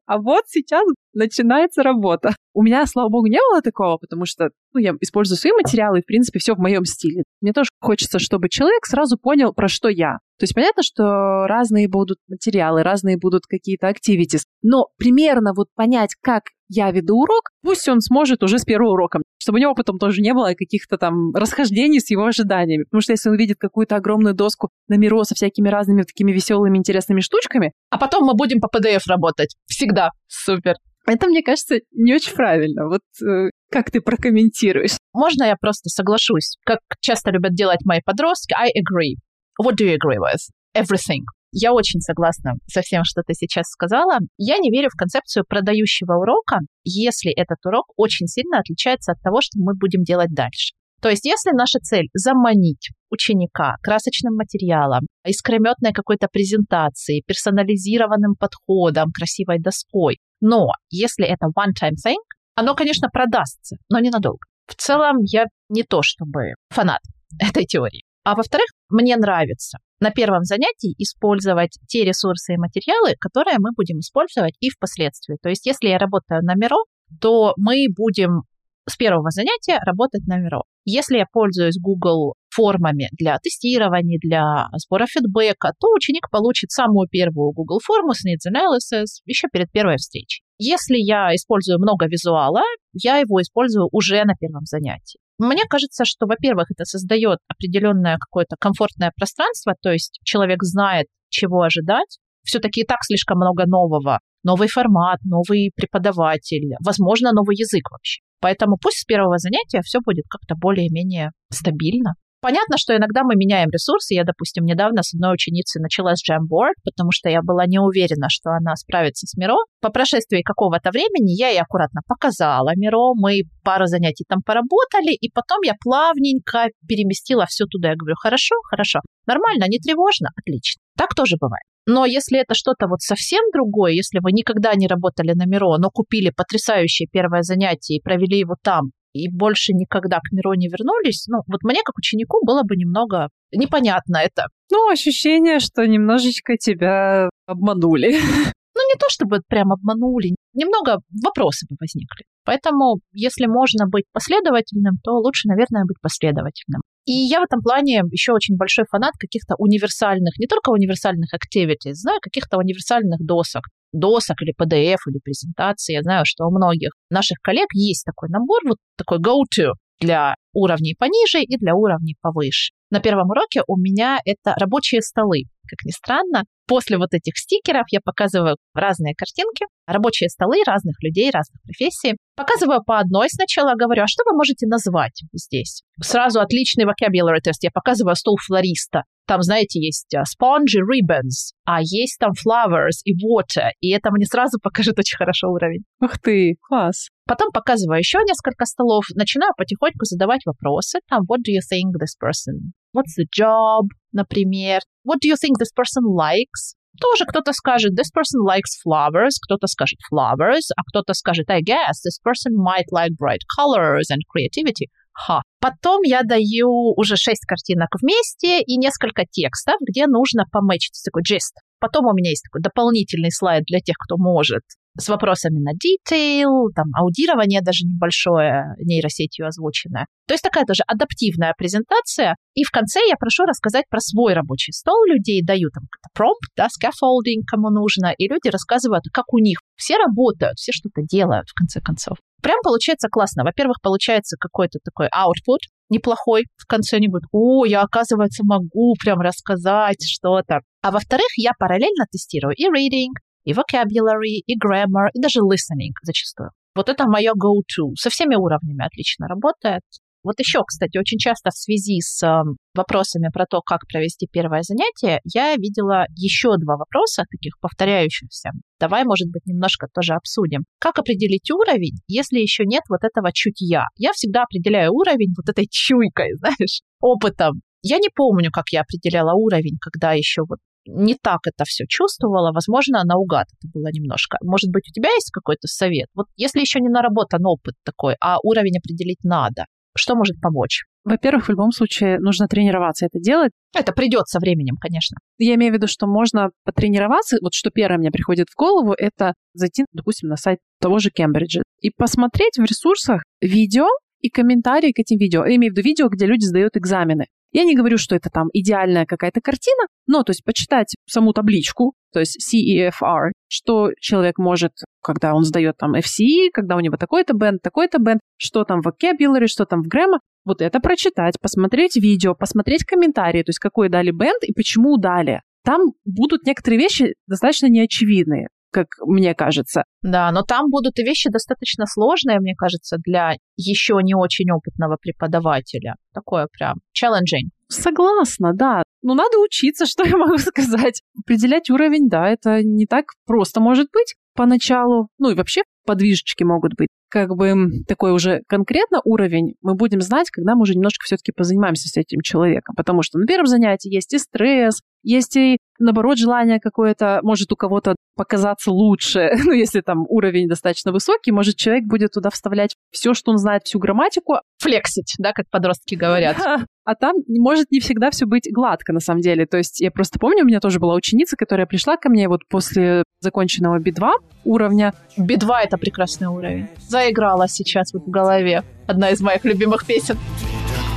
А вот сейчас начинается работа. У меня, слава богу, не было такого, потому что ну, я использую свои материалы, и, в принципе, все в моем стиле. Мне тоже хочется, чтобы человек сразу понял, про что я. То есть понятно, что разные будут материалы, разные будут какие-то activities, но примерно вот понять, как я веду урок, пусть он сможет уже с первого урока, чтобы у него потом тоже не было каких-то там расхождений с его ожиданиями. Потому что если он видит какую-то огромную доску на Миро со всякими разными такими веселыми, интересными штучками... А потом мы будем по PDF работать. Всегда. Супер. Это, мне кажется, не очень правильно. Вот э, как ты прокомментируешь? Можно я просто соглашусь? Как часто любят делать мои подростки, I agree. What do you agree with? Everything. Я очень согласна со всем, что ты сейчас сказала. Я не верю в концепцию продающего урока, если этот урок очень сильно отличается от того, что мы будем делать дальше. То есть, если наша цель заманить ученика красочным материалом, искрометной какой-то презентацией, персонализированным подходом, красивой доской, но если это one-time thing, оно, конечно, продастся, но ненадолго. В целом, я не то чтобы фанат этой теории. А во-вторых, мне нравится на первом занятии использовать те ресурсы и материалы, которые мы будем использовать и впоследствии. То есть, если я работаю на Миро, то мы будем с первого занятия работать на Миро. Если я пользуюсь Google формами для тестирования, для сбора фидбэка, то ученик получит самую первую Google форму с Needs Analysis еще перед первой встречей. Если я использую много визуала, я его использую уже на первом занятии. Мне кажется, что, во-первых, это создает определенное какое-то комфортное пространство, то есть человек знает, чего ожидать. Все-таки и так слишком много нового. Новый формат, новый преподаватель, возможно, новый язык вообще. Поэтому пусть с первого занятия все будет как-то более-менее стабильно. Понятно, что иногда мы меняем ресурсы. Я, допустим, недавно с одной ученицей начала с Jamboard, потому что я была не уверена, что она справится с Миро. По прошествии какого-то времени я ей аккуратно показала Миро, мы пару занятий там поработали, и потом я плавненько переместила все туда. Я говорю, хорошо, хорошо, нормально, не тревожно, отлично. Так тоже бывает. Но если это что-то вот совсем другое, если вы никогда не работали на Миро, но купили потрясающее первое занятие и провели его там, и больше никогда к Миро не вернулись, ну, вот мне как ученику было бы немного непонятно это. Ну, ощущение, что немножечко тебя обманули. Ну, не то чтобы прям обманули, немного вопросы бы возникли. Поэтому, если можно быть последовательным, то лучше, наверное, быть последовательным. И я в этом плане еще очень большой фанат каких-то универсальных, не только универсальных activities, знаю, каких-то универсальных досок досок или PDF или презентации. Я знаю, что у многих наших коллег есть такой набор, вот такой go-to для уровней пониже и для уровней повыше. На первом уроке у меня это рабочие столы. Как ни странно, после вот этих стикеров я показываю разные картинки, рабочие столы разных людей, разных профессий. Показываю по одной сначала, говорю, а что вы можете назвать здесь? Сразу отличный vocabulary тест. Я показываю стол флориста. Там, знаете, есть а, spongy ribbons, а есть там flowers и water. И это мне сразу покажет очень хорошо уровень. Ух ты, класс. Потом показываю еще несколько столов, начинаю потихоньку задавать вопросы. Там, what do you think this person? What's the job, например? What do you think this person likes? Тоже кто-то скажет, this person likes flowers, кто-то скажет flowers, а кто-то скажет, I guess this person might like bright colors and creativity. Ха. Потом я даю уже шесть картинок вместе и несколько текстов, где нужно пометчить такой gist. Потом у меня есть такой дополнительный слайд для тех, кто может с вопросами на detail, там, аудирование даже небольшое, нейросетью озвученное. То есть такая тоже адаптивная презентация. И в конце я прошу рассказать про свой рабочий стол людей, даю там промпт, да, scaffolding, кому нужно, и люди рассказывают, как у них. Все работают, все что-то делают, в конце концов. Прям получается классно. Во-первых, получается какой-то такой output, неплохой. В конце они говорят, о, я, оказывается, могу прям рассказать что-то. А во-вторых, я параллельно тестирую и reading, и vocabulary, и grammar, и даже listening зачастую. Вот это мое go-to. Со всеми уровнями отлично работает. Вот еще, кстати, очень часто в связи с э, вопросами про то, как провести первое занятие, я видела еще два вопроса, таких повторяющихся. Давай, может быть, немножко тоже обсудим. Как определить уровень, если еще нет вот этого чутья? Я всегда определяю уровень вот этой чуйкой, знаешь, опытом. Я не помню, как я определяла уровень, когда еще вот не так это все чувствовала, возможно, наугад это было немножко. Может быть, у тебя есть какой-то совет? Вот если еще не наработан опыт такой, а уровень определить надо, что может помочь? Во-первых, в любом случае нужно тренироваться это делать. Это придет со временем, конечно. Я имею в виду, что можно потренироваться. Вот что первое мне приходит в голову, это зайти, допустим, на сайт того же Кембриджа и посмотреть в ресурсах видео и комментарии к этим видео. Я имею в виду видео, где люди сдают экзамены. Я не говорю, что это там идеальная какая-то картина, но то есть почитать саму табличку, то есть CEFR, что человек может, когда он сдает там FCE, когда у него такой-то бенд, такой-то бенд, что там в vocabulary, что там в grammar, вот это прочитать, посмотреть видео, посмотреть комментарии, то есть какой дали бенд и почему дали. Там будут некоторые вещи достаточно неочевидные как мне кажется. Да, но там будут и вещи достаточно сложные, мне кажется, для еще не очень опытного преподавателя. Такое прям challenging. Согласна, да. Ну, надо учиться, что я могу сказать. Определять уровень, да, это не так просто может быть поначалу. Ну и вообще подвижечки могут быть. Как бы такой уже конкретно уровень мы будем знать, когда мы уже немножко все-таки позанимаемся с этим человеком. Потому что на первом занятии есть и стресс, есть и, наоборот, желание какое-то, может у кого-то показаться лучше. ну, если там уровень достаточно высокий, может человек будет туда вставлять все, что он знает, всю грамматику. Флексить, да, как подростки говорят. а там может не всегда все быть гладко, на самом деле. То есть я просто помню, у меня тоже была ученица, которая пришла ко мне вот после законченного B2 уровня. B2 — это прекрасный уровень. Заиграла сейчас вот в голове. Одна из моих любимых песен.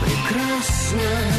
И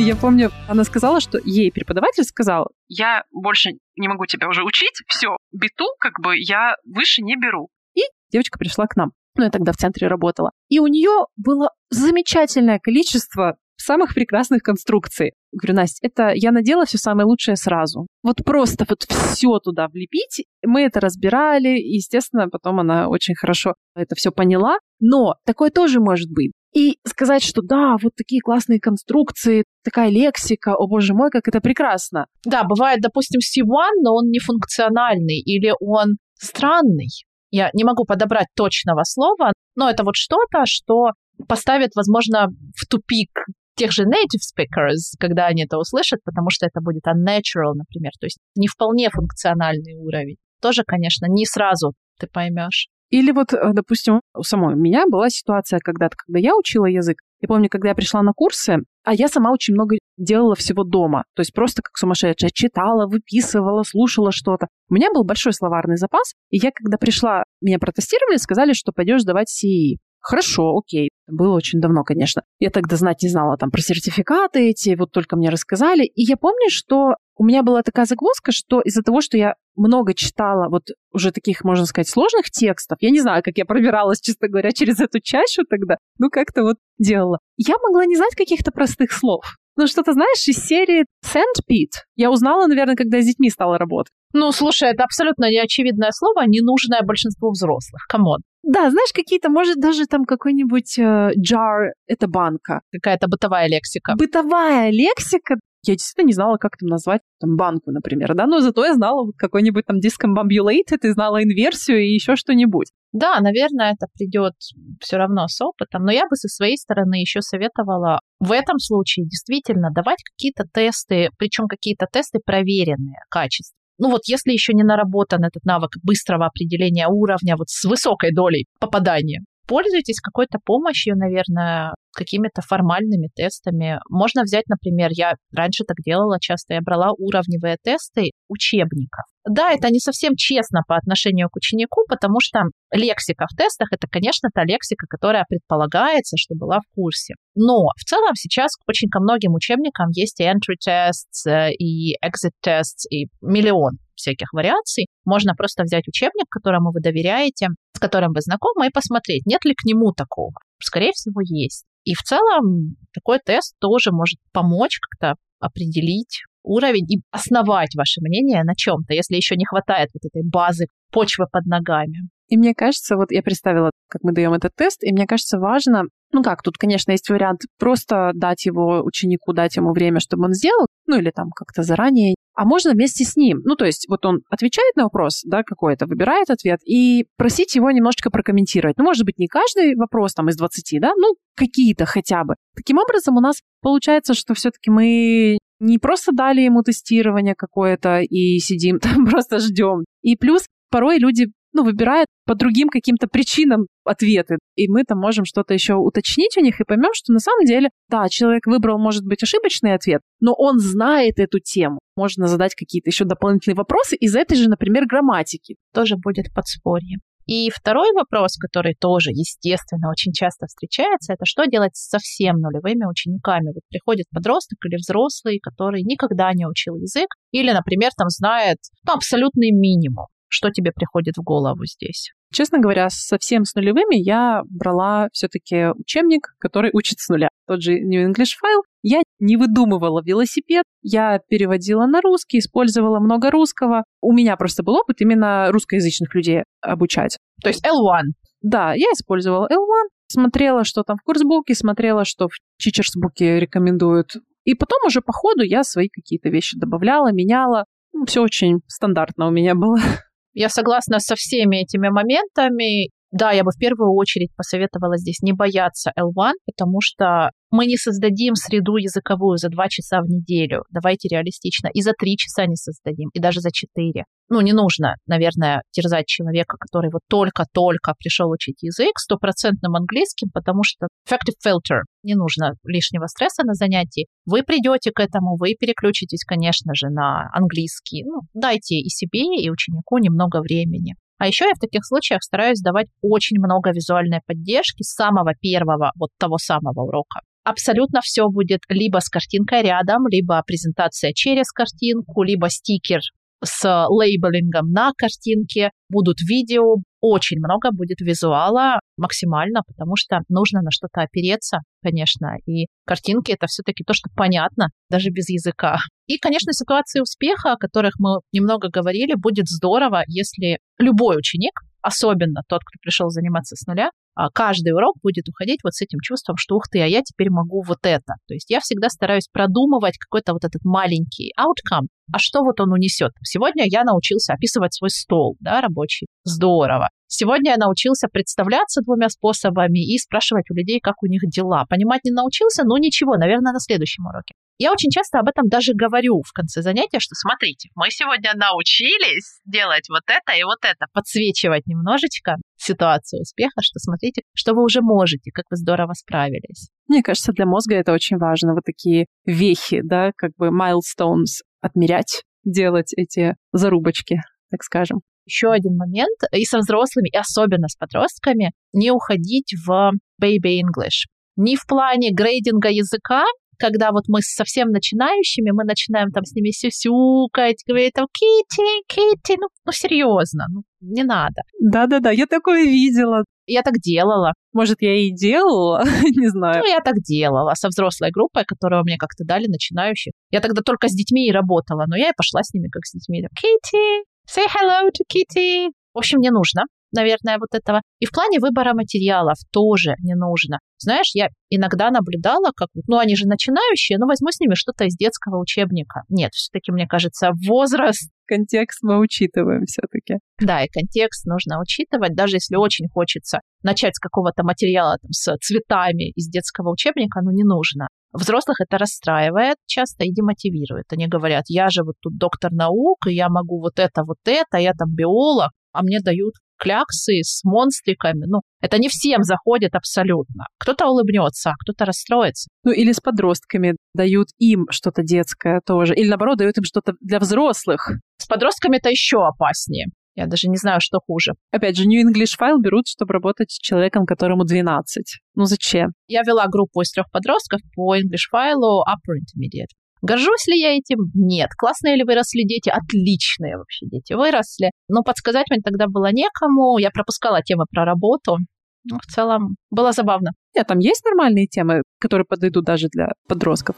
я помню, она сказала, что ей преподаватель сказал, я больше не могу тебя уже учить, все, биту как бы я выше не беру. И девочка пришла к нам. Ну, я тогда в центре работала. И у нее было замечательное количество самых прекрасных конструкций. Говорю, Настя, это я надела все самое лучшее сразу. Вот просто вот все туда влепить. Мы это разбирали, и, естественно, потом она очень хорошо это все поняла. Но такое тоже может быть. И сказать, что да, вот такие классные конструкции, такая лексика, о боже мой, как это прекрасно. Да, бывает, допустим, C1, но он не функциональный или он странный. Я не могу подобрать точного слова, но это вот что-то, что поставит, возможно, в тупик тех же native speakers, когда они это услышат, потому что это будет unnatural, например, то есть не вполне функциональный уровень. Тоже, конечно, не сразу ты поймешь. Или вот, э, допустим, у самой меня была ситуация когда-то, когда я учила язык. Я помню, когда я пришла на курсы, а я сама очень много делала всего дома. То есть просто как сумасшедшая читала, выписывала, слушала что-то. У меня был большой словарный запас, и я, когда пришла, меня протестировали, сказали, что пойдешь сдавать CE. Хорошо, окей. Было очень давно, конечно. Я тогда знать не знала там про сертификаты эти, вот только мне рассказали. И я помню, что у меня была такая загвоздка, что из-за того, что я много читала вот уже таких, можно сказать, сложных текстов, я не знаю, как я пробиралась, честно говоря, через эту чащу тогда, ну как-то вот делала. Я могла не знать каких-то простых слов. Ну, что-то, знаешь, из серии Sandpit. Я узнала, наверное, когда с детьми стала работать. Ну, слушай, это абсолютно неочевидное слово, ненужное большинству взрослых. Come on. Да, знаешь, какие-то, может, даже там какой-нибудь э, jar, это банка. Какая-то бытовая лексика. Бытовая лексика, я действительно не знала, как там назвать там, банку, например, да, но зато я знала вот какой-нибудь там discombobulated, и знала инверсию и еще что-нибудь. Да, наверное, это придет все равно с опытом, но я бы со своей стороны еще советовала в этом случае действительно давать какие-то тесты, причем какие-то тесты проверенные, качество. Ну вот если еще не наработан этот навык быстрого определения уровня вот с высокой долей попадания, пользуйтесь какой-то помощью, наверное, какими-то формальными тестами. Можно взять, например, я раньше так делала часто, я брала уровневые тесты учебников. Да, это не совсем честно по отношению к ученику, потому что лексика в тестах это, конечно, та лексика, которая предполагается, что была в курсе. Но в целом сейчас очень ко многим учебникам есть и entry tests, э, и exit tests, и миллион всяких вариаций. Можно просто взять учебник, которому вы доверяете, с которым вы знакомы, и посмотреть, нет ли к нему такого. Скорее всего, есть. И в целом такой тест тоже может помочь как-то определить уровень и основать ваше мнение на чем-то, если еще не хватает вот этой базы почвы под ногами. И мне кажется, вот я представила, как мы даем этот тест, и мне кажется важно, ну как, тут, конечно, есть вариант просто дать его ученику, дать ему время, чтобы он сделал, ну или там как-то заранее, а можно вместе с ним. Ну, то есть вот он отвечает на вопрос, да, какой-то, выбирает ответ, и просить его немножечко прокомментировать. Ну, может быть, не каждый вопрос там из 20, да, ну, какие-то хотя бы. Таким образом, у нас получается, что все-таки мы не просто дали ему тестирование какое-то и сидим там, просто ждем. И плюс порой люди ну, выбирают по другим каким-то причинам ответы. И мы там можем что-то еще уточнить у них и поймем, что на самом деле, да, человек выбрал, может быть, ошибочный ответ, но он знает эту тему. Можно задать какие-то еще дополнительные вопросы из этой же, например, грамматики. Тоже будет подспорье. И второй вопрос, который тоже, естественно, очень часто встречается, это что делать с совсем нулевыми учениками? Вот приходит подросток или взрослый, который никогда не учил язык, или, например, там знает ну, абсолютный минимум. Что тебе приходит в голову здесь? Честно говоря, совсем с нулевыми я брала все-таки учебник, который учит с нуля. Тот же New English File. Я не выдумывала велосипед, я переводила на русский, использовала много русского. У меня просто был опыт именно русскоязычных людей обучать. То есть L1? Да, я использовала L1, смотрела, что там в курсбуке, смотрела, что в чичерсбуке рекомендуют. И потом уже по ходу я свои какие-то вещи добавляла, меняла. Ну, все очень стандартно у меня было. Я согласна со всеми этими моментами. Да, я бы в первую очередь посоветовала здесь не бояться L1, потому что мы не создадим среду языковую за два часа в неделю. Давайте реалистично. И за три часа не создадим, и даже за четыре. Ну, не нужно, наверное, терзать человека, который вот только-только пришел учить язык стопроцентным английским, потому что effective filter. Не нужно лишнего стресса на занятии. Вы придете к этому, вы переключитесь, конечно же, на английский. Ну, дайте и себе, и ученику немного времени. А еще я в таких случаях стараюсь давать очень много визуальной поддержки с самого первого, вот того самого урока. Абсолютно все будет либо с картинкой рядом, либо презентация через картинку, либо стикер с лейблингом на картинке, будут видео, очень много будет визуала максимально, потому что нужно на что-то опереться, конечно, и картинки это все-таки то, что понятно, даже без языка. И, конечно, ситуации успеха, о которых мы немного говорили, будет здорово, если любой ученик, особенно тот, кто пришел заниматься с нуля, каждый урок будет уходить вот с этим чувством, что ух ты, а я теперь могу вот это. То есть я всегда стараюсь продумывать какой-то вот этот маленький outcome, а что вот он унесет. Сегодня я научился описывать свой стол, да, рабочий. Здорово. Сегодня я научился представляться двумя способами и спрашивать у людей, как у них дела. Понимать не научился, но ничего, наверное, на следующем уроке. Я очень часто об этом даже говорю в конце занятия, что смотрите, мы сегодня научились делать вот это и вот это, подсвечивать немножечко ситуацию успеха, что смотрите, что вы уже можете, как вы здорово справились. Мне кажется, для мозга это очень важно, вот такие вехи, да, как бы milestones отмерять, делать эти зарубочки, так скажем. Еще один момент, и со взрослыми, и особенно с подростками, не уходить в baby English. Ни в плане грейдинга языка, когда вот мы совсем начинающими, мы начинаем там с ними сюсюкать, говорить там Кити, Кити, ну, ну серьезно, ну не надо. Да-да-да, я такое видела. Я так делала. Может, я и делала, не знаю. Ну, я так делала со взрослой группой, которую мне как-то дали начинающих. Я тогда только с детьми и работала, но я и пошла с ними как с детьми. Кити, say hello to Kitty. В общем, не нужно. Наверное, вот этого. И в плане выбора материалов тоже не нужно. Знаешь, я иногда наблюдала, как, ну, они же начинающие, ну, возьму с ними что-то из детского учебника. Нет, все-таки, мне кажется, возраст контекст мы учитываем все-таки. Да, и контекст нужно учитывать, даже если очень хочется начать с какого-то материала там, с цветами из детского учебника, ну не нужно. Взрослых это расстраивает часто и демотивирует. Они говорят, я же вот тут доктор наук, и я могу вот это, вот это, я там биолог, а мне дают кляксы с монстриками. Ну, это не всем заходит абсолютно. Кто-то улыбнется, а кто-то расстроится. Ну, или с подростками дают им что-то детское тоже. Или, наоборот, дают им что-то для взрослых. С подростками это еще опаснее. Я даже не знаю, что хуже. Опять же, New English File берут, чтобы работать с человеком, которому 12. Ну зачем? Я вела группу из трех подростков по English File Upper Intermediate. Горжусь ли я этим? Нет. Классные ли выросли дети? Отличные вообще дети выросли. Но подсказать мне тогда было некому. Я пропускала темы про работу. Ну, в целом, было забавно. Нет, там есть нормальные темы, которые подойдут даже для подростков.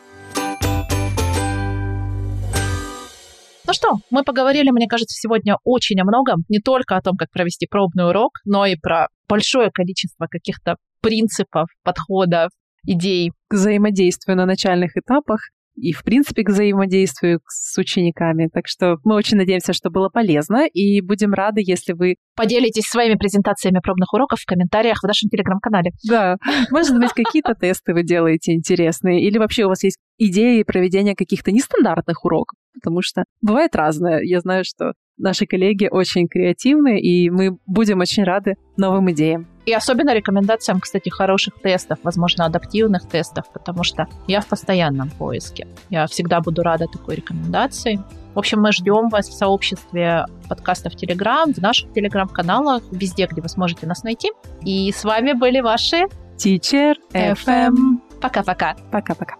Ну что, мы поговорили, мне кажется, сегодня очень о многом. Не только о том, как провести пробный урок, но и про большое количество каких-то принципов, подходов, идей. К взаимодействию на начальных этапах и, в принципе, к взаимодействию с учениками. Так что мы очень надеемся, что было полезно, и будем рады, если вы... Поделитесь своими презентациями пробных уроков в комментариях в нашем телеграм-канале. Да, может быть, какие-то тесты вы делаете интересные, или вообще у вас есть идеи проведения каких-то нестандартных уроков, потому что бывает разное. Я знаю, что наши коллеги очень креативны, и мы будем очень рады новым идеям. И особенно рекомендациям, кстати, хороших тестов, возможно, адаптивных тестов, потому что я в постоянном поиске. Я всегда буду рада такой рекомендации. В общем, мы ждем вас в сообществе подкастов Telegram, в наших Telegram-каналах, везде, где вы сможете нас найти. И с вами были ваши Teacher FM. Пока-пока. Пока-пока.